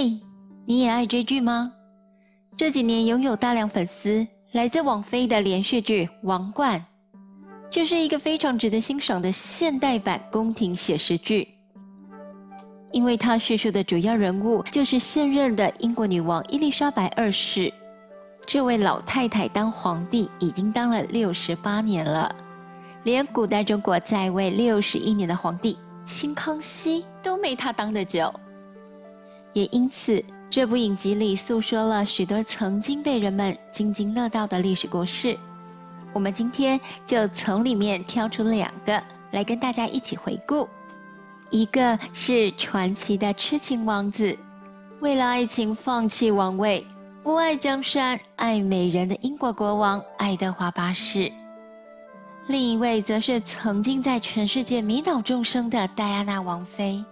嘿，你也爱追剧吗？这几年拥有大量粉丝，来自网飞的连续剧《王冠》，这是一个非常值得欣赏的现代版宫廷写实剧。因为它叙述的主要人物就是现任的英国女王伊丽莎白二世。这位老太太当皇帝已经当了六十八年了，连古代中国在位六十一年的皇帝清康熙都没她当得久。也因此，这部影集里诉说了许多曾经被人们津津乐道的历史故事。我们今天就从里面挑出两个来跟大家一起回顾。一个是传奇的痴情王子，为了爱情放弃王位，不爱江山爱美人的英国国王爱德华八世；另一位则是曾经在全世界迷倒众生的戴安娜王妃。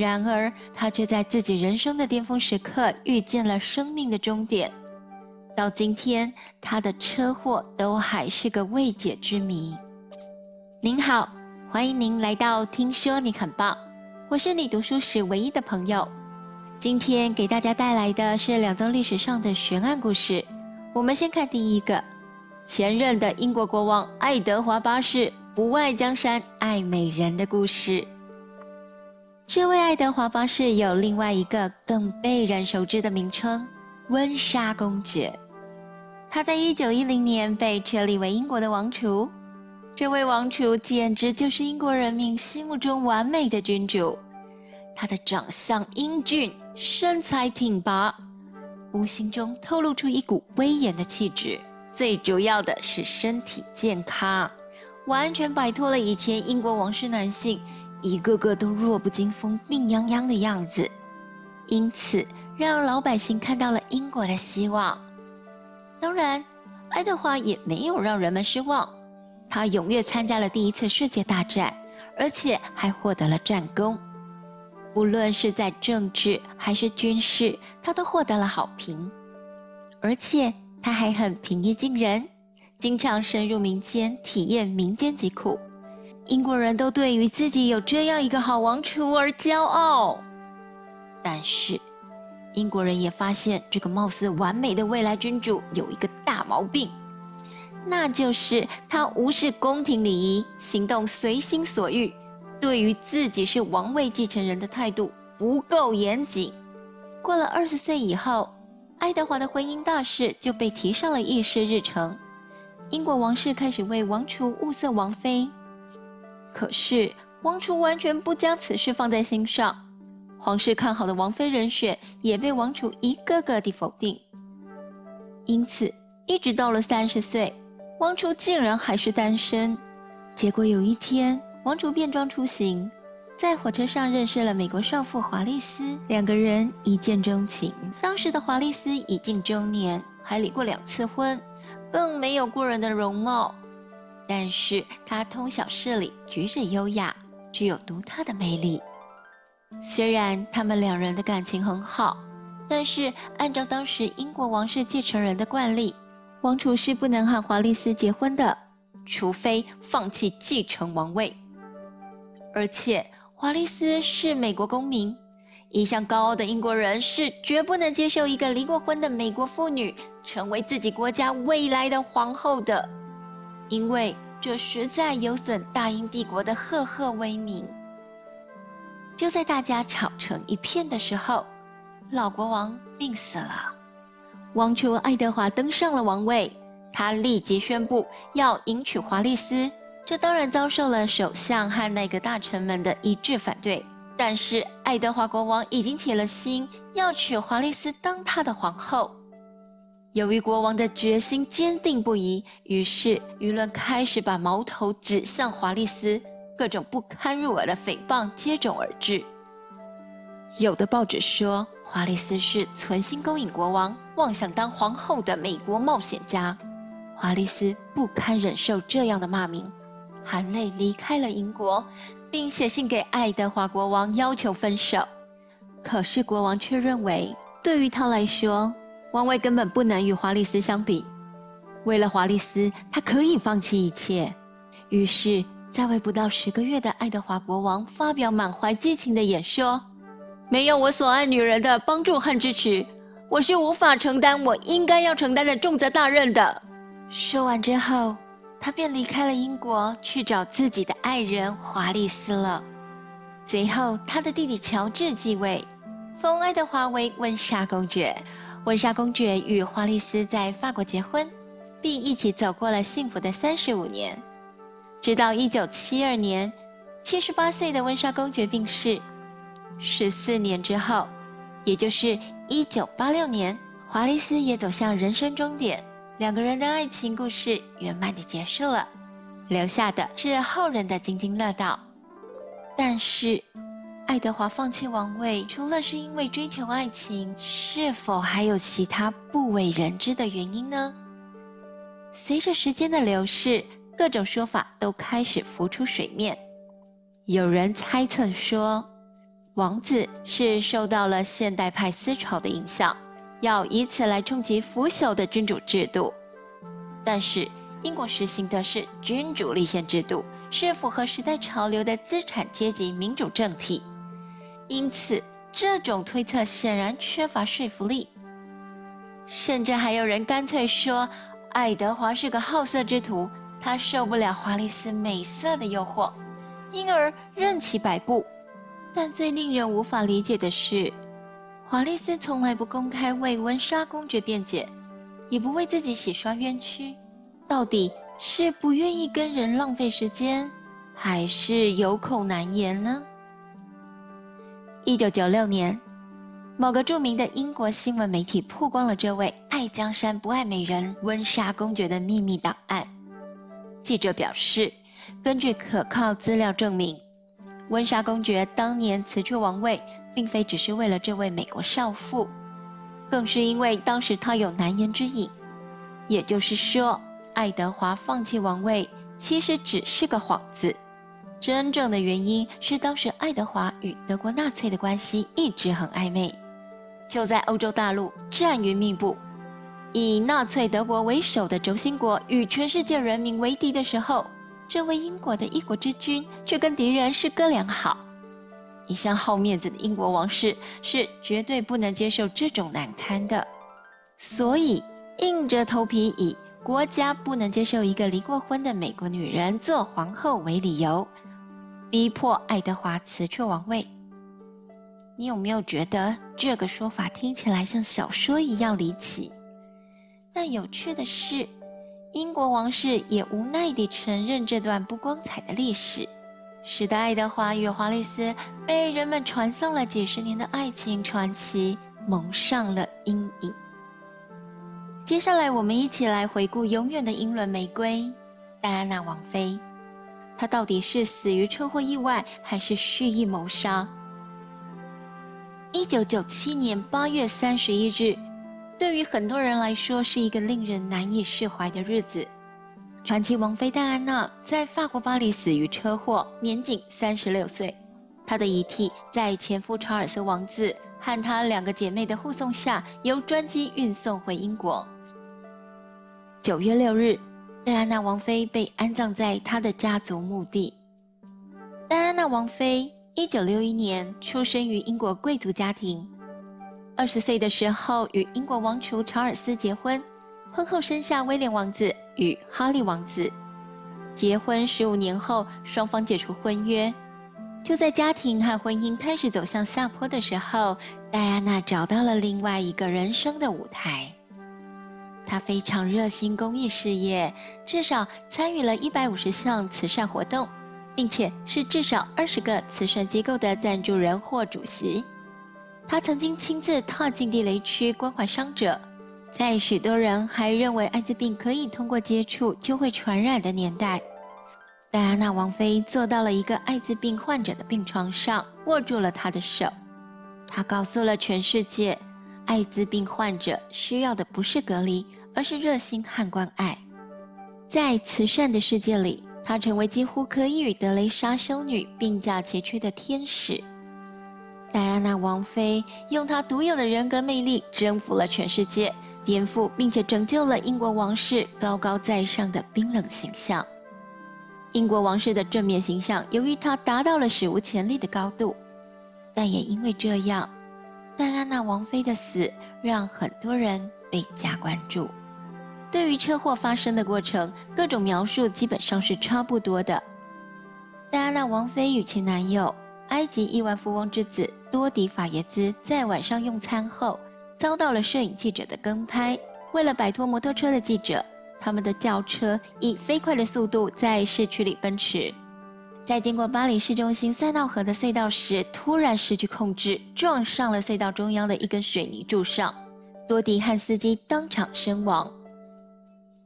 然而，他却在自己人生的巅峰时刻遇见了生命的终点。到今天，他的车祸都还是个未解之谜。您好。欢迎您来到听说你很棒，我是你读书时唯一的朋友。今天给大家带来的是两宗历史上的悬案故事。我们先看第一个：前任的英国国王爱德华八世不爱江山爱美人的故事。这位爱德华八世有另外一个更被人熟知的名称——温莎公爵。他在一九一零年被确立为英国的王储。这位王储简直就是英国人民心目中完美的君主。他的长相英俊，身材挺拔，无形中透露出一股威严的气质。最主要的是身体健康，完全摆脱了以前英国王室男性一个个都弱不禁风、病殃殃的样子。因此，让老百姓看到了英国的希望。当然，爱德华也没有让人们失望。他踊跃参加了第一次世界大战，而且还获得了战功。无论是在政治还是军事，他都获得了好评。而且他还很平易近人，经常深入民间体验民间疾苦。英国人都对于自己有这样一个好王储而骄傲。但是，英国人也发现这个貌似完美的未来君主有一个大毛病。那就是他无视宫廷礼仪，行动随心所欲，对于自己是王位继承人的态度不够严谨。过了二十岁以后，爱德华的婚姻大事就被提上了议事日程。英国王室开始为王储物色王妃，可是王储完全不将此事放在心上。皇室看好的王妃人选也被王储一个个地否定。因此，一直到了三十岁。王储竟然还是单身，结果有一天，王储变装出行，在火车上认识了美国少妇华丽丝，两个人一见钟情。当时的华丽丝已近中年，还离过两次婚，更没有过人的容貌，但是他通晓事理，举止优雅，具有独特的魅力。虽然他们两人的感情很好，但是按照当时英国王室继承人的惯例。王储是不能和华丽丝结婚的，除非放弃继承王位。而且华丽丝是美国公民，一向高傲的英国人是绝不能接受一个离过婚的美国妇女成为自己国家未来的皇后的，因为这实在有损大英帝国的赫赫威名。就在大家吵成一片的时候，老国王病死了。王储爱德华登上了王位，他立即宣布要迎娶华丽丝，这当然遭受了首相和内阁大臣们的一致反对。但是爱德华国王已经铁了心要娶华丽丝当他的皇后。由于国王的决心坚定不移，于是舆论开始把矛头指向华丽丝，各种不堪入耳的诽谤接踵而至。有的报纸说，华丽丝是存心勾引国王，妄想当皇后的美国冒险家。华丽丝不堪忍受这样的骂名，含泪离开了英国，并写信给爱德华国王要求分手。可是国王却认为，对于他来说，王位根本不能与华丽斯相比。为了华丽斯，他可以放弃一切。于是，在位不到十个月的爱德华国王发表满怀激情的演说。没有我所爱女人的帮助和支持，我是无法承担我应该要承担的重责大任的。”说完之后，他便离开了英国，去找自己的爱人华丽斯了。随后，他的弟弟乔治继位，封爱德华为温莎公爵。温莎公爵与华丽丝在法国结婚，并一起走过了幸福的三十五年。直到一九七二年，七十八岁的温莎公爵病逝。十四年之后，也就是一九八六年，华丽丝也走向人生终点，两个人的爱情故事圆满地结束了，留下的是后人的津津乐道。但是，爱德华放弃王位，除了是因为追求爱情，是否还有其他不为人知的原因呢？随着时间的流逝，各种说法都开始浮出水面。有人猜测说，王子是受到了现代派思潮的影响，要以此来冲击腐朽的君主制度。但是，英国实行的是君主立宪制度，是符合时代潮流的资产阶级民主政体。因此，这种推测显然缺乏说服力。甚至还有人干脆说，爱德华是个好色之徒。他受不了华丽丝美色的诱惑，因而任其摆布。但最令人无法理解的是，华丽丝从来不公开为温莎公爵辩解，也不为自己洗刷冤屈。到底是不愿意跟人浪费时间，还是有口难言呢？一九九六年，某个著名的英国新闻媒体曝光了这位爱江山不爱美人温莎公爵的秘密档案。记者表示，根据可靠资料证明，温莎公爵当年辞去王位，并非只是为了这位美国少妇，更是因为当时他有难言之隐。也就是说，爱德华放弃王位其实只是个幌子，真正的原因是当时爱德华与德国纳粹的关系一直很暧昧。就在欧洲大陆战云密布。以纳粹德国为首的轴心国与全世界人民为敌的时候，这位英国的一国之君却跟敌人是哥俩好。一向好面子的英国王室是绝对不能接受这种难堪的，所以硬着头皮以国家不能接受一个离过婚的美国女人做皇后为理由，逼迫爱德华辞去王位。你有没有觉得这个说法听起来像小说一样离奇？但有趣的是，英国王室也无奈地承认这段不光彩的历史，使得爱德华与华丽丝被人们传颂了几十年的爱情传奇蒙上了阴影。接下来，我们一起来回顾永远的英伦玫瑰——戴安娜王妃。他到底是死于车祸意外，还是蓄意谋杀？一九九七年八月三十一日。对于很多人来说，是一个令人难以释怀的日子。传奇王妃戴安娜在法国巴黎死于车祸，年仅三十六岁。她的遗体在前夫查尔斯王子和她两个姐妹的护送下，由专机运送回英国。九月六日，戴安娜王妃被安葬在她的家族墓地。戴安娜王妃一九六一年出生于英国贵族家庭。二十岁的时候，与英国王储查尔斯结婚，婚后生下威廉王子与哈利王子。结婚十五年后，双方解除婚约。就在家庭和婚姻开始走向下坡的时候，戴安娜找到了另外一个人生的舞台。他非常热心公益事业，至少参与了一百五十项慈善活动，并且是至少二十个慈善机构的赞助人或主席。他曾经亲自踏进地雷区关怀伤者，在许多人还认为艾滋病可以通过接触就会传染的年代，戴安娜王妃坐到了一个艾滋病患者的病床上，握住了他的手。他告诉了全世界，艾滋病患者需要的不是隔离，而是热心和关爱。在慈善的世界里，她成为几乎可以与德蕾莎修女并驾齐驱的天使。戴安娜王妃用她独有的人格魅力征服了全世界，颠覆并且拯救了英国王室高高在上的冰冷形象。英国王室的正面形象由于她达到了史无前例的高度，但也因为这样，戴安娜王妃的死让很多人倍加关注。对于车祸发生的过程，各种描述基本上是差不多的。戴安娜王妃与其男友埃及亿万富翁之子多迪·法耶兹在晚上用餐后，遭到了摄影记者的跟拍。为了摆脱摩托车的记者，他们的轿车以飞快的速度在市区里奔驰。在经过巴黎市中心塞纳河的隧道时，突然失去控制，撞上了隧道中央的一根水泥柱上。多迪和司机当场身亡。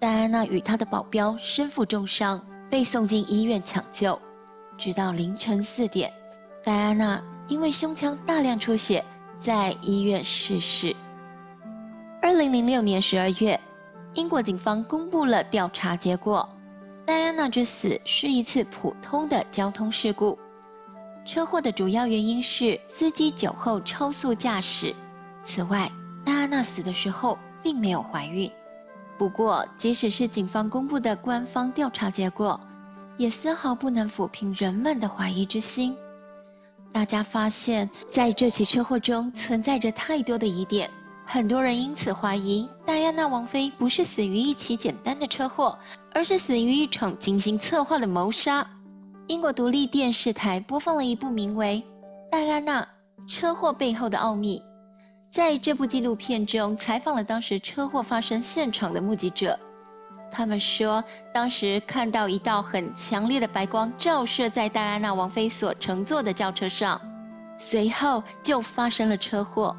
戴安娜与她的保镖身负重伤，被送进医院抢救。直到凌晨四点，戴安娜因为胸腔大量出血，在医院逝世。二零零六年十二月，英国警方公布了调查结果：戴安娜之死是一次普通的交通事故。车祸的主要原因是司机酒后超速驾驶。此外，戴安娜死的时候并没有怀孕。不过，即使是警方公布的官方调查结果，也丝毫不能抚平人们的怀疑之心。大家发现，在这起车祸中存在着太多的疑点，很多人因此怀疑戴安娜王妃不是死于一起简单的车祸，而是死于一场精心策划的谋杀。英国独立电视台播放了一部名为《戴安娜：车祸背后的奥秘》。在这部纪录片中，采访了当时车祸发生现场的目击者。他们说，当时看到一道很强烈的白光照射在戴安娜王妃所乘坐的轿车上，随后就发生了车祸。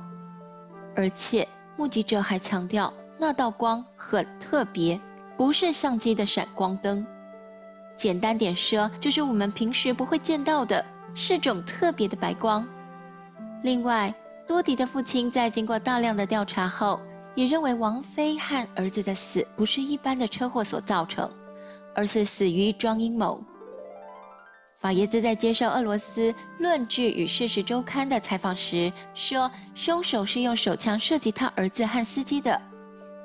而且目击者还强调，那道光很特别，不是相机的闪光灯。简单点说，就是我们平时不会见到的，是种特别的白光。另外，多迪的父亲在经过大量的调查后，也认为王菲和儿子的死不是一般的车祸所造成，而是死于一桩阴谋。法耶兹在接受俄罗斯《论据与事实周刊》的采访时说，凶手是用手枪射击他儿子和司机的，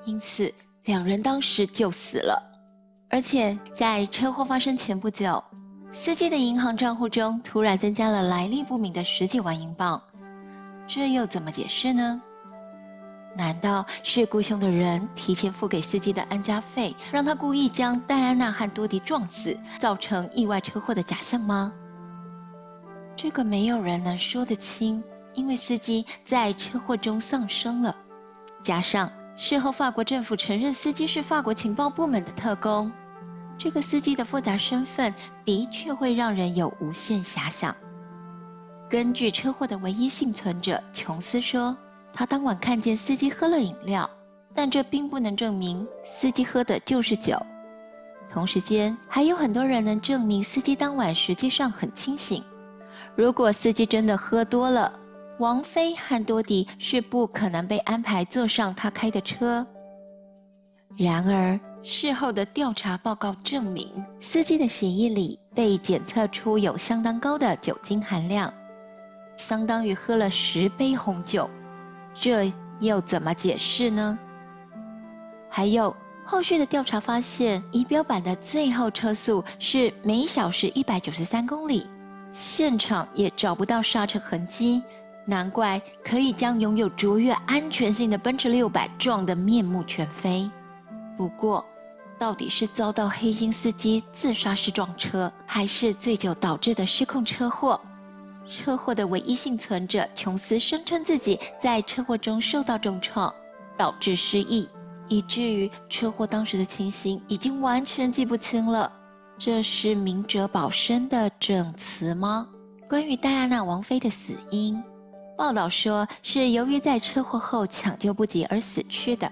因此两人当时就死了。而且在车祸发生前不久，司机的银行账户中突然增加了来历不明的十几万英镑，这又怎么解释呢？难道是雇凶的人提前付给司机的安家费，让他故意将戴安娜和多迪撞死，造成意外车祸的假象吗？这个没有人能说得清，因为司机在车祸中丧生了，加上事后法国政府承认司机是法国情报部门的特工，这个司机的复杂身份的确会让人有无限遐想。根据车祸的唯一幸存者琼斯说。他当晚看见司机喝了饮料，但这并不能证明司机喝的就是酒。同时间，还有很多人能证明司机当晚实际上很清醒。如果司机真的喝多了，王菲和多迪是不可能被安排坐上他开的车。然而，事后的调查报告证明，司机的血液里被检测出有相当高的酒精含量，相当于喝了十杯红酒。这又怎么解释呢？还有后续的调查发现，仪表板的最后车速是每小时一百九十三公里，现场也找不到刹车痕迹，难怪可以将拥有卓越安全性的奔驰六百撞得面目全非。不过，到底是遭到黑心司机自杀式撞车，还是醉酒导致的失控车祸？车祸的唯一幸存者琼斯声称自己在车祸中受到重创，导致失忆，以至于车祸当时的情形已经完全记不清了。这是明哲保身的证词吗？关于戴安娜王妃的死因，报道说是由于在车祸后抢救不及而死去的。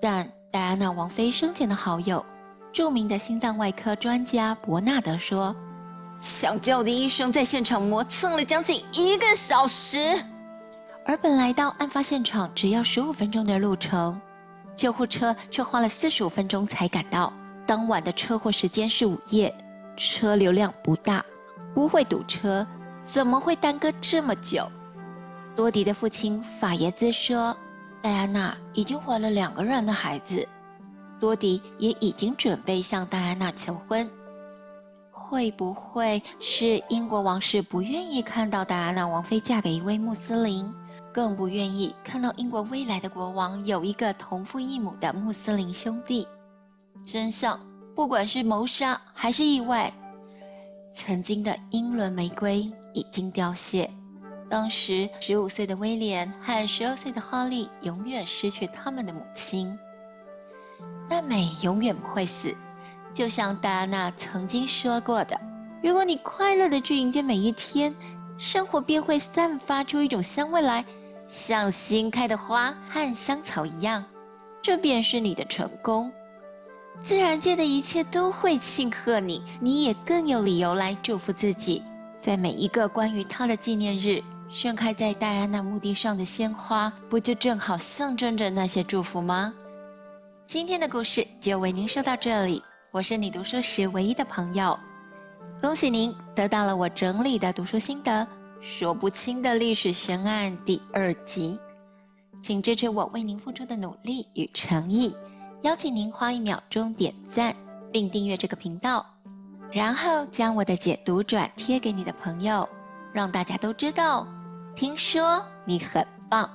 但戴安娜王妃生前的好友，著名的心脏外科专家伯纳德说。抢救的医生在现场磨蹭了将近一个小时，而本来到案发现场只要十五分钟的路程，救护车却花了四十五分钟才赶到。当晚的车祸时间是午夜，车流量不大，不会堵车，怎么会耽搁这么久？多迪的父亲法耶兹说：“戴安娜已经怀了两个人的孩子，多迪也已经准备向戴安娜求婚。”会不会是英国王室不愿意看到戴安娜王妃嫁给一位穆斯林，更不愿意看到英国未来的国王有一个同父异母的穆斯林兄弟？真相，不管是谋杀还是意外，曾经的英伦玫瑰已经凋谢。当时十五岁的威廉和十二岁的哈利永远失去他们的母亲。但美永远不会死，就像戴安娜曾经说过的：“如果你快乐的去迎接每一天，生活便会散发出一种香味来，像新开的花和香草一样。这便是你的成功。自然界的一切都会庆贺你，你也更有理由来祝福自己。在每一个关于他的纪念日。”盛开在戴安娜墓地上的鲜花，不就正好象征着那些祝福吗？今天的故事就为您说到这里，我是你读书时唯一的朋友。恭喜您得到了我整理的读书心得《说不清的历史悬案》第二集，请支持我为您付出的努力与诚意，邀请您花一秒钟点赞并订阅这个频道，然后将我的解读转贴给你的朋友，让大家都知道。听说你很棒。